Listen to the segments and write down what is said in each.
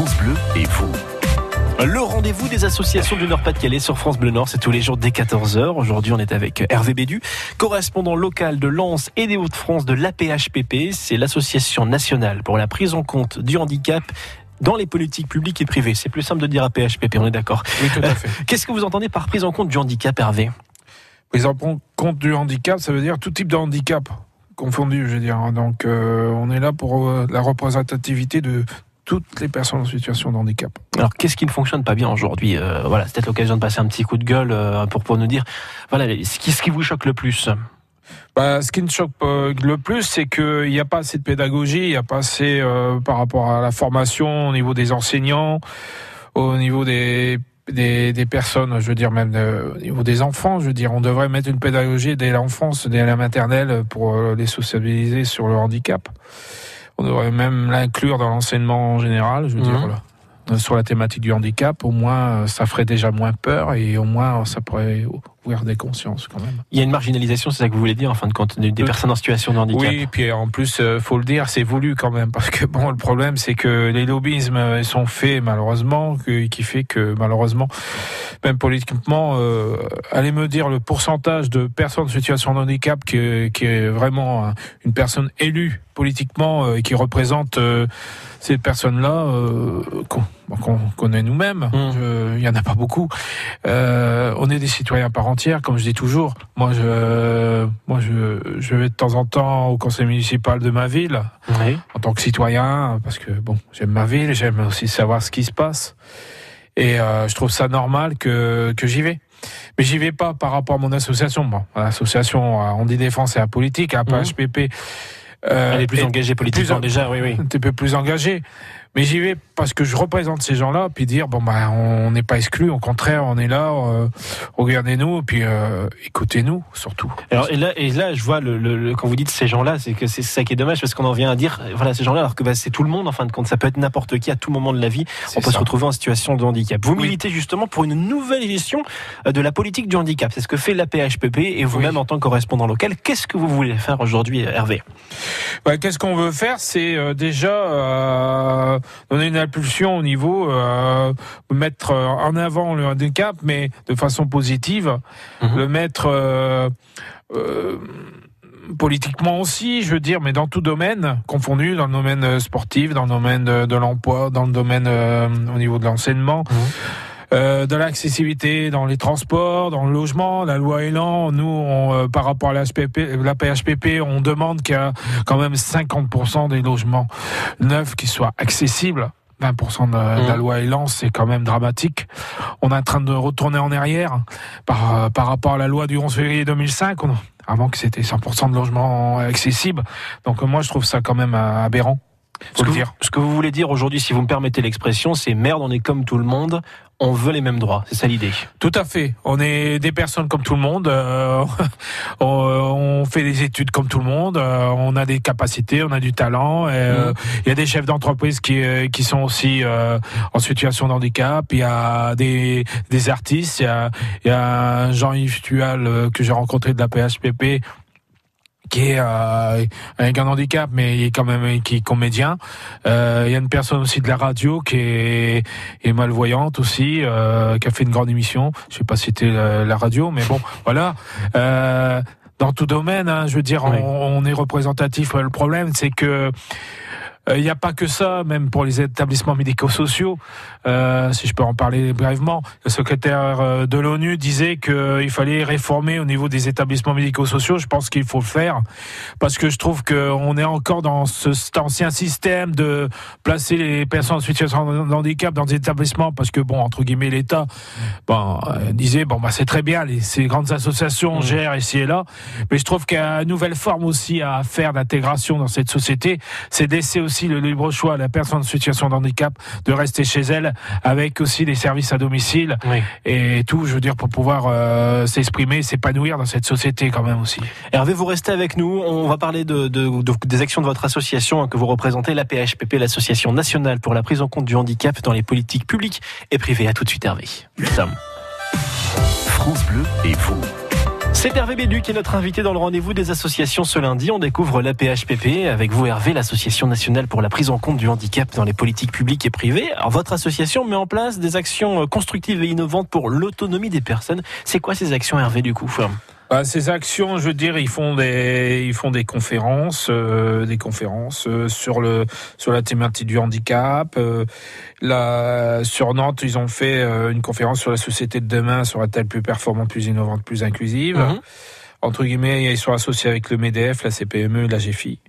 France Bleu et vous. Le rendez-vous des associations du Nord-Pas-de-Calais sur France Bleu Nord, c'est tous les jours dès 14h. Aujourd'hui, on est avec Hervé Bédu, correspondant local de Lens et des Hauts-de-France de l'APHPP. C'est l'association nationale pour la prise en compte du handicap dans les politiques publiques et privées. C'est plus simple de dire APHPP, on est d'accord. Oui, tout à fait. Qu'est-ce que vous entendez par prise en compte du handicap, Hervé? Prise en compte du handicap, ça veut dire tout type de handicap confondu, je veux dire. Donc, euh, on est là pour euh, la représentativité de toutes les personnes en situation de handicap. Alors, qu'est-ce qui ne fonctionne pas bien aujourd'hui euh, Voilà, c'est peut-être l'occasion de passer un petit coup de gueule pour, pour nous dire, voilà, ce qui, ce qui vous choque le plus bah, ce qui me choque le plus, c'est qu'il n'y a pas assez de pédagogie, il n'y a pas assez par rapport à la formation au niveau des enseignants, au niveau des des, des, personnes, je veux dire même au niveau des enfants, je veux dire, on devrait mettre une pédagogie dès l'enfance, dès la maternelle, pour les sociabiliser sur le handicap. On devrait même l'inclure dans l'enseignement en général, je veux dire. Mhm. Euh, sur la thématique du handicap, au moins ça ferait déjà moins peur et au moins ça pourrait quand même. Il y a une marginalisation, c'est ça que vous voulez dire en fin de compte, des personnes en situation de handicap? Oui, et puis en plus, euh, faut le dire, c'est voulu quand même parce que bon, le problème c'est que les lobbyismes euh, sont faits malheureusement, qui fait que malheureusement, même politiquement, euh, allez me dire le pourcentage de personnes en situation de handicap qui, qui est vraiment une personne élue politiquement et qui représente ces personnes-là euh, qu'on connaît nous-mêmes. Mmh. Il y en a pas beaucoup. Euh, on est des citoyens par entière, comme je dis toujours. Moi, je, moi, je, je vais de temps en temps au conseil municipal de ma ville en tant que citoyen, parce que bon, j'aime ma ville, j'aime aussi savoir ce qui se passe, et euh, je trouve ça normal que que j'y vais. Mais j'y vais pas par rapport à mon association. Bon, l'association, on dit défense et la politique, à hein, HPP. Euh, Elle est plus engagée politiquement déjà, oui, oui. Un petit peu plus engagée. Mais j'y vais parce que je représente ces gens-là, puis dire bon bah on n'est pas exclus, au contraire on est là, euh, regardez-nous, puis euh, écoutez-nous surtout. Alors et là et là je vois le, le, quand vous dites ces gens-là, c'est que c'est ça qui est dommage parce qu'on en vient à dire voilà ces gens-là alors que bah, c'est tout le monde en fin de compte, ça peut être n'importe qui à tout moment de la vie, on peut se retrouver en situation de handicap. Vous militez justement pour une nouvelle gestion euh, de la politique du handicap, c'est ce que fait la PHPP et vous-même en tant que correspondant local, qu'est-ce que vous voulez faire aujourd'hui Hervé? Bah, Qu'est-ce qu'on veut faire? C'est déjà donner une impulsion au niveau euh, mettre en avant le handicap, mais de façon positive, mhm. le mettre euh, euh, politiquement aussi, je veux dire, mais dans tout domaine confondu, dans le domaine sportif, dans le domaine de, l'emploi, dans le domaine au niveau de l'enseignement. Mhm. Euh, de l'accessibilité dans les transports, dans le logement. La loi Elan, nous, on, euh, par rapport à la, la PHPP, on demande qu'il y a quand même 50% des logements neufs qui soient accessibles. 20% de, la mmh. loi Elan, c'est quand même dramatique. On est en train de retourner en arrière par, euh, par rapport à la loi du 11 février 2005, avant que c'était 100% de logements accessibles. Donc moi, je trouve ça quand même aberrant. Ce que, dire. ce que vous voulez dire aujourd'hui, si vous me permettez l'expression, c'est merde, on est comme tout le monde, on veut les mêmes droits. C'est ça l'idée. Tout à fait. On est des personnes comme tout le monde. Euh, on, fait des études comme tout le monde. Euh, on a des capacités, on a du talent. Euh, mmh. Il y a des chefs d'entreprise qui, qui sont aussi en situation de handicap. Il y a des, des artistes. Il y a, il y a Jean-Yves Tual que j'ai rencontré de la PHPP qui est euh, avec un handicap, mais il est quand même qui est comédien. Euh, il y a une personne aussi de la radio qui est, est malvoyante aussi, euh, qui a fait une grande émission. Je sais pas si c'était la, radio, mais bon, voilà. Euh, dans tout domaine, hein, je veux dire, on, on, est représentatif. Le problème, c'est que il euh, n'y a pas que ça, même pour les établissements médico-sociaux. Euh, si je peux en parler brièvement, le secrétaire euh, de l'ONU disait qu'il fallait réformer au niveau des établissements médico-sociaux. Je pense qu'il faut le faire parce que je trouve qu'on est encore dans ce, cet ancien système de placer les personnes en situation de handicap dans des établissements parce que bon, entre guillemets, l'État bon, disait bon bah c'est très bien, les, ces grandes associations mmh. gèrent ici et là, mais je trouve qu'il y a une nouvelle forme aussi à faire d'intégration dans cette société, c'est d'essayer aussi le libre choix à la personne en situation de handicap de rester chez elle, avec aussi des services à domicile et tout, je veux dire, pour pouvoir euh, s'exprimer, s'épanouir dans cette société quand même aussi. Hervé, vous restez avec nous. On va parler de, des actions de votre association hein, que vous représentez, la PHPP, l'Association nationale pour la prise en compte du handicap dans les politiques publiques et privées. À tout de suite, Hervé. France Bleu et vous. C'est Hervé Bédu qui est notre invité dans le rendez-vous des associations ce lundi. On découvre l'APHPP avec vous Hervé, l'Association nationale pour la prise en compte du handicap dans les politiques publiques et privées. Alors, votre association met en place des actions constructives et innovantes pour l'autonomie des personnes. C'est quoi ces actions Hervé du coup? Bah, ces actions, je veux dire, ils font des, ils font des conférences, euh, des conférences euh, sur le, sur la thématique du handicap. Euh, là, sur Nantes, ils ont fait une conférence sur la société de demain sera-t-elle plus performante, plus innovante, plus inclusive. Mhm. Entre guillemets, ils sont associés avec le Medef, la CPME, la GFI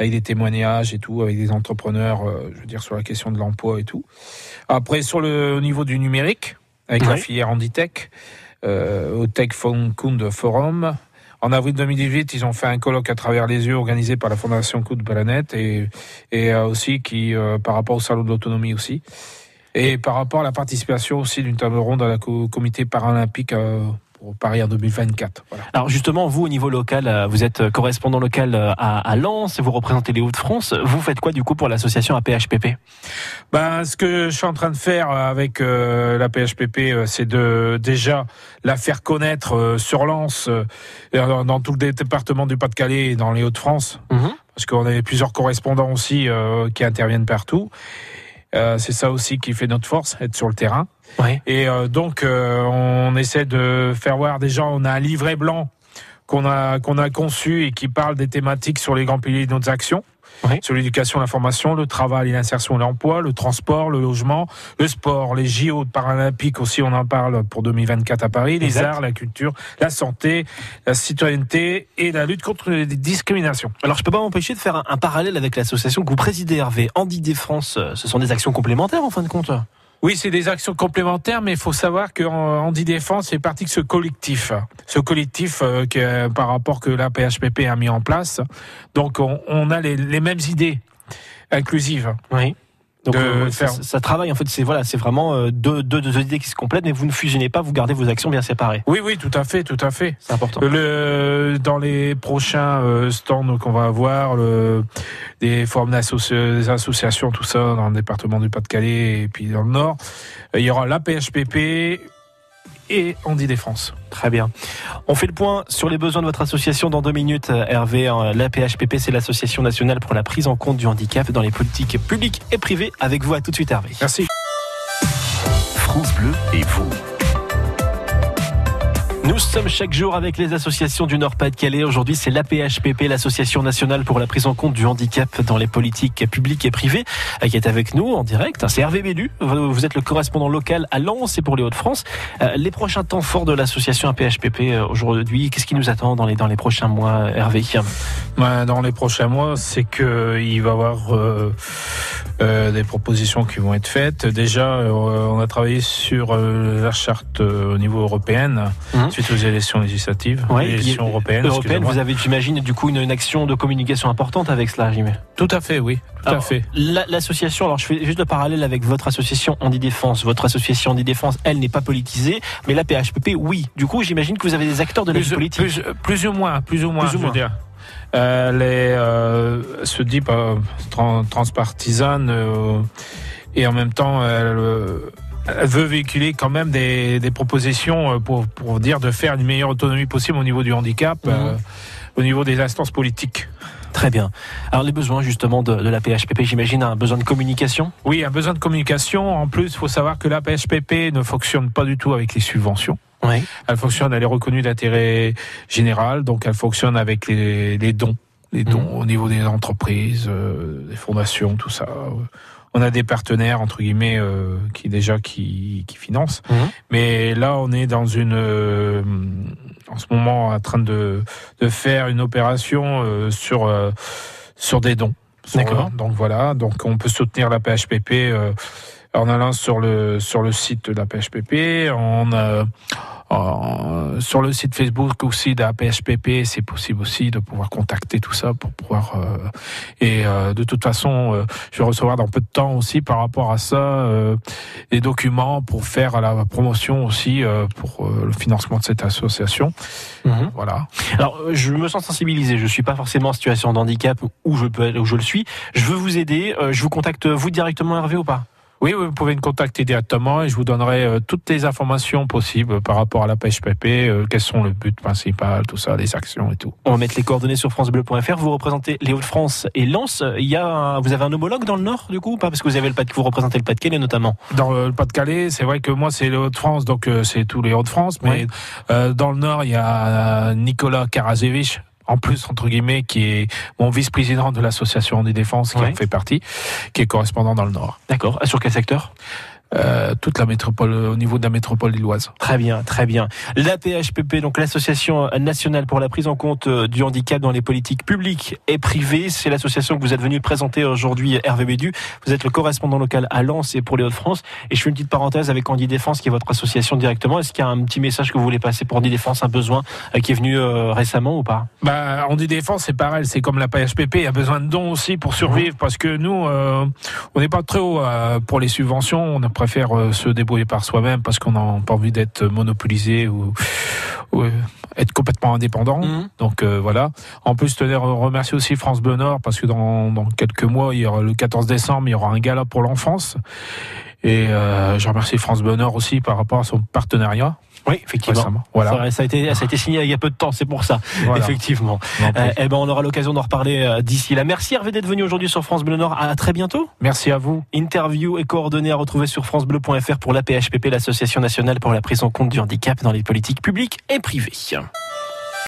avec des témoignages et tout, avec des entrepreneurs, je veux dire, sur la question de l'emploi et tout. Après, sur le au niveau du numérique, avec la filière Handitech, euh, au Tech Kund Forum. En avril 2018, ils ont fait un colloque à travers les yeux organisé par la Fondation Coup de Planète et, et euh, aussi qui, euh, par rapport au salon de l'autonomie aussi. Et par rapport à la participation aussi d'une table ronde à la comité paralympique pour Paris en 2024. Alors justement, vous au niveau local, euh, vous êtes euh, correspondant local euh, à, à Lens, vous représentez les Hauts-de-France. Vous faites quoi du coup pour l'association APHPP Ben, ce que je suis en train de faire avec euh, la PHPP, c'est de déjà la faire connaître sur Lens, dans tout le département du Pas-de-Calais et dans les Hauts-de-France, mhm. parce qu'on a plusieurs correspondants aussi qui interviennent partout. Euh, c'est ça aussi qui fait notre force, être sur le terrain. Et euh, donc, euh, on essaie de faire voir des gens. On a un livret blanc qu'on a qu'on a conçu et qui parle des thématiques sur les grands piliers de nos actions sur l'éducation, l'information, le travail, l'insertion et l'emploi, le transport, le logement, le sport, les JO paralympiques aussi, on en parle pour 2024 à Paris, les arts, la culture, la santé, la citoyenneté et la lutte contre les discriminations. Alors je peux pas m'empêcher de faire un, un parallèle avec l'association que vous présidez Hervé, Andy France, euh, ce sont des actions complémentaires en fin de compte? Oui, c'est des actions complémentaires, mais il faut savoir que Andy Défense fait partie de ce collectif. Ce collectif euh, que, par rapport que la PHPP a mis en place. Donc, on, on a les, les, mêmes idées inclusives. Oui. Donc euh, ça, travaille en fait, c'est voilà, c'est vraiment euh, deux, deux, deux, idées qui se complètent, mais vous ne fusionnez pas, vous gardez vos actions bien séparées. Oui, oui, tout à fait, tout à fait. C'est important. Le, dans les prochains euh, stands qu'on va avoir, le, des formes d'associations, tout ça, dans le département du Pas-de-Calais et puis dans le Nord, il y aura la PHPP, et Andy Défense. Très bien. On fait le point sur les besoins de votre association dans deux minutes. Hervé, hein. la PHPP, c'est l'Association nationale pour la prise en compte du handicap dans les politiques publiques et privées. Avec vous, à tout de suite, Hervé. Merci. France Bleu et vous. Nous sommes chaque jour avec les associations du Nord-Pas-de-Calais. Aujourd'hui, c'est l'APHPP, l'Association nationale pour la prise en compte du handicap dans les politiques publiques et privées, qui est avec nous en direct. C'est Hervé Bédu. Vous êtes le correspondant local à Lens et pour les Hauts-de-France. Euh, les prochains temps forts de l'association APHPP euh, aujourd'hui, qu'est-ce qui nous attend dans les, dans les prochains mois, Hervé? Dans les prochains mois, c'est qu'il va y avoir euh, euh, des propositions qui vont être faites. Déjà, euh, on a travaillé sur euh, la charte au niveau européen, mmh. suite aux élections législatives, ouais, élections européennes. vous avez, j'imagine, du coup, une, action de communication importante avec cela, j'imagine. Tout à fait, oui. Tout à fait. L'association, alors je fais juste le parallèle avec votre association Andy Défense. Votre association Andy Défense, elle n'est pas politisée, mais la PHPP, oui. Du coup, j'imagine que vous avez des acteurs de la vie politique. Plus, plus, ou moins, plus ou moins, plus ou moins. dire elle est, euh, se dit pas transpartisane euh, et en même temps elle, elle, veut véhiculer quand même des, des propositions euh, pour, pour, dire de faire une meilleure autonomie possible au niveau du handicap, mhm. au niveau des instances politiques. Très bien. Alors les besoins justement de, de la PHPP, j'imagine un besoin de communication? Oui, un besoin de communication. En plus, il faut savoir que la PHPP ne fonctionne pas du tout avec les subventions. Oui. Elle fonctionne, elle est reconnue d'intérêt général, donc elle fonctionne avec les, les dons, les dons mmh. au niveau des entreprises, euh, des fondations, tout ça. On a des partenaires entre guillemets euh, qui déjà qui, qui financent, mmh. mais là on est dans une euh, en ce moment en train de, de faire une opération sur sur des dons. D'accord. Donc voilà, donc on peut soutenir la PHPP en allant sur le sur le site de la PHPP. On euh, sur le site Facebook aussi de la PHPP, c'est possible aussi de pouvoir contacter tout ça pour pouvoir. Euh, et euh, de toute façon, je vais recevoir dans peu de temps aussi par rapport à ça des documents pour faire la promotion aussi pour le financement de cette association. Mmh. Voilà. Alors, je me sens sensibilisé. Je suis pas forcément en situation de handicap où je peux où je le suis. Je veux vous aider. je vous contacte vous directement, Hervé, ou pas? Oui, vous pouvez me contacter directement et je vous donnerai euh, toutes les informations possibles par rapport à la PHPP, euh, quels sont le but principal, tout ça, les actions et tout. On va mettre les coordonnées sur francebleu.fr. Vous représentez les Hauts-de-France et Lens. Il y a un- vous avez un homologue dans le Nord du coup ou pas? Parce que vous avez le pas vous représentez le Pas-de-Calais notamment. Dans le Pas-de-Calais, c'est vrai que moi c'est les Hauts-de-France, donc euh, c'est tous les Hauts-de-France, mais dans le Nord, il y a Nicolas Karaszewicz, en plus entre guillemets, qui est mon vice-président de l'association des défenses, qui Ouais. en fait partie, qui est correspondant dans le Nord. D'accord. Sur quel secteur? Euh, toute la métropole, au niveau de la métropole lilloise. Très bien, très bien. La PHPP, donc l'Association nationale pour la prise en compte euh, du handicap dans les politiques publiques et privées, c'est l'association que vous êtes venu présenter aujourd'hui, Hervé Bédu. Vous êtes le correspondant local à Lens et pour les Hauts-de-France. Et je fais une petite parenthèse avec Andy Défense, qui est votre association directement. Est-ce qu'il y a un petit message que vous voulez passer pour Andy Défense, un besoin euh, qui est venu euh, récemment ou pas? Bah, dit défense, c'est pareil, c'est comme la PHPP, il y a besoin de dons aussi pour survivre, parce que nous, euh, on n'est pas très haut pour les subventions, on préfère euh, se débrouiller par soi-même, parce qu'on n'a pas envie d'être monopolisé ou, ou, euh, être complètement indépendant. Mhm. Donc euh, voilà. En plus, tenais à remercier aussi France Bleu Nord, parce que dans, dans quelques mois, il y aura, le 14 décembre, il y aura un gala pour l'enfance. Et euh, je remercie France Bleu Nord aussi par rapport à son partenariat. Oui, effectivement. récemment. Voilà. Ça, a été, ça a été signé il y a peu de temps, c'est pour ça. Voilà. Effectivement. Euh, eh ben, on aura l'occasion d'en reparler euh, d'ici là. Merci Hervé d'être venu aujourd'hui sur France Bleu Nord. À très bientôt. Merci à vous. Interview et coordonnées à retrouver sur francebleu.fr pour la PHPP, l'Association nationale pour la prise en compte du handicap dans les politiques publiques et privées.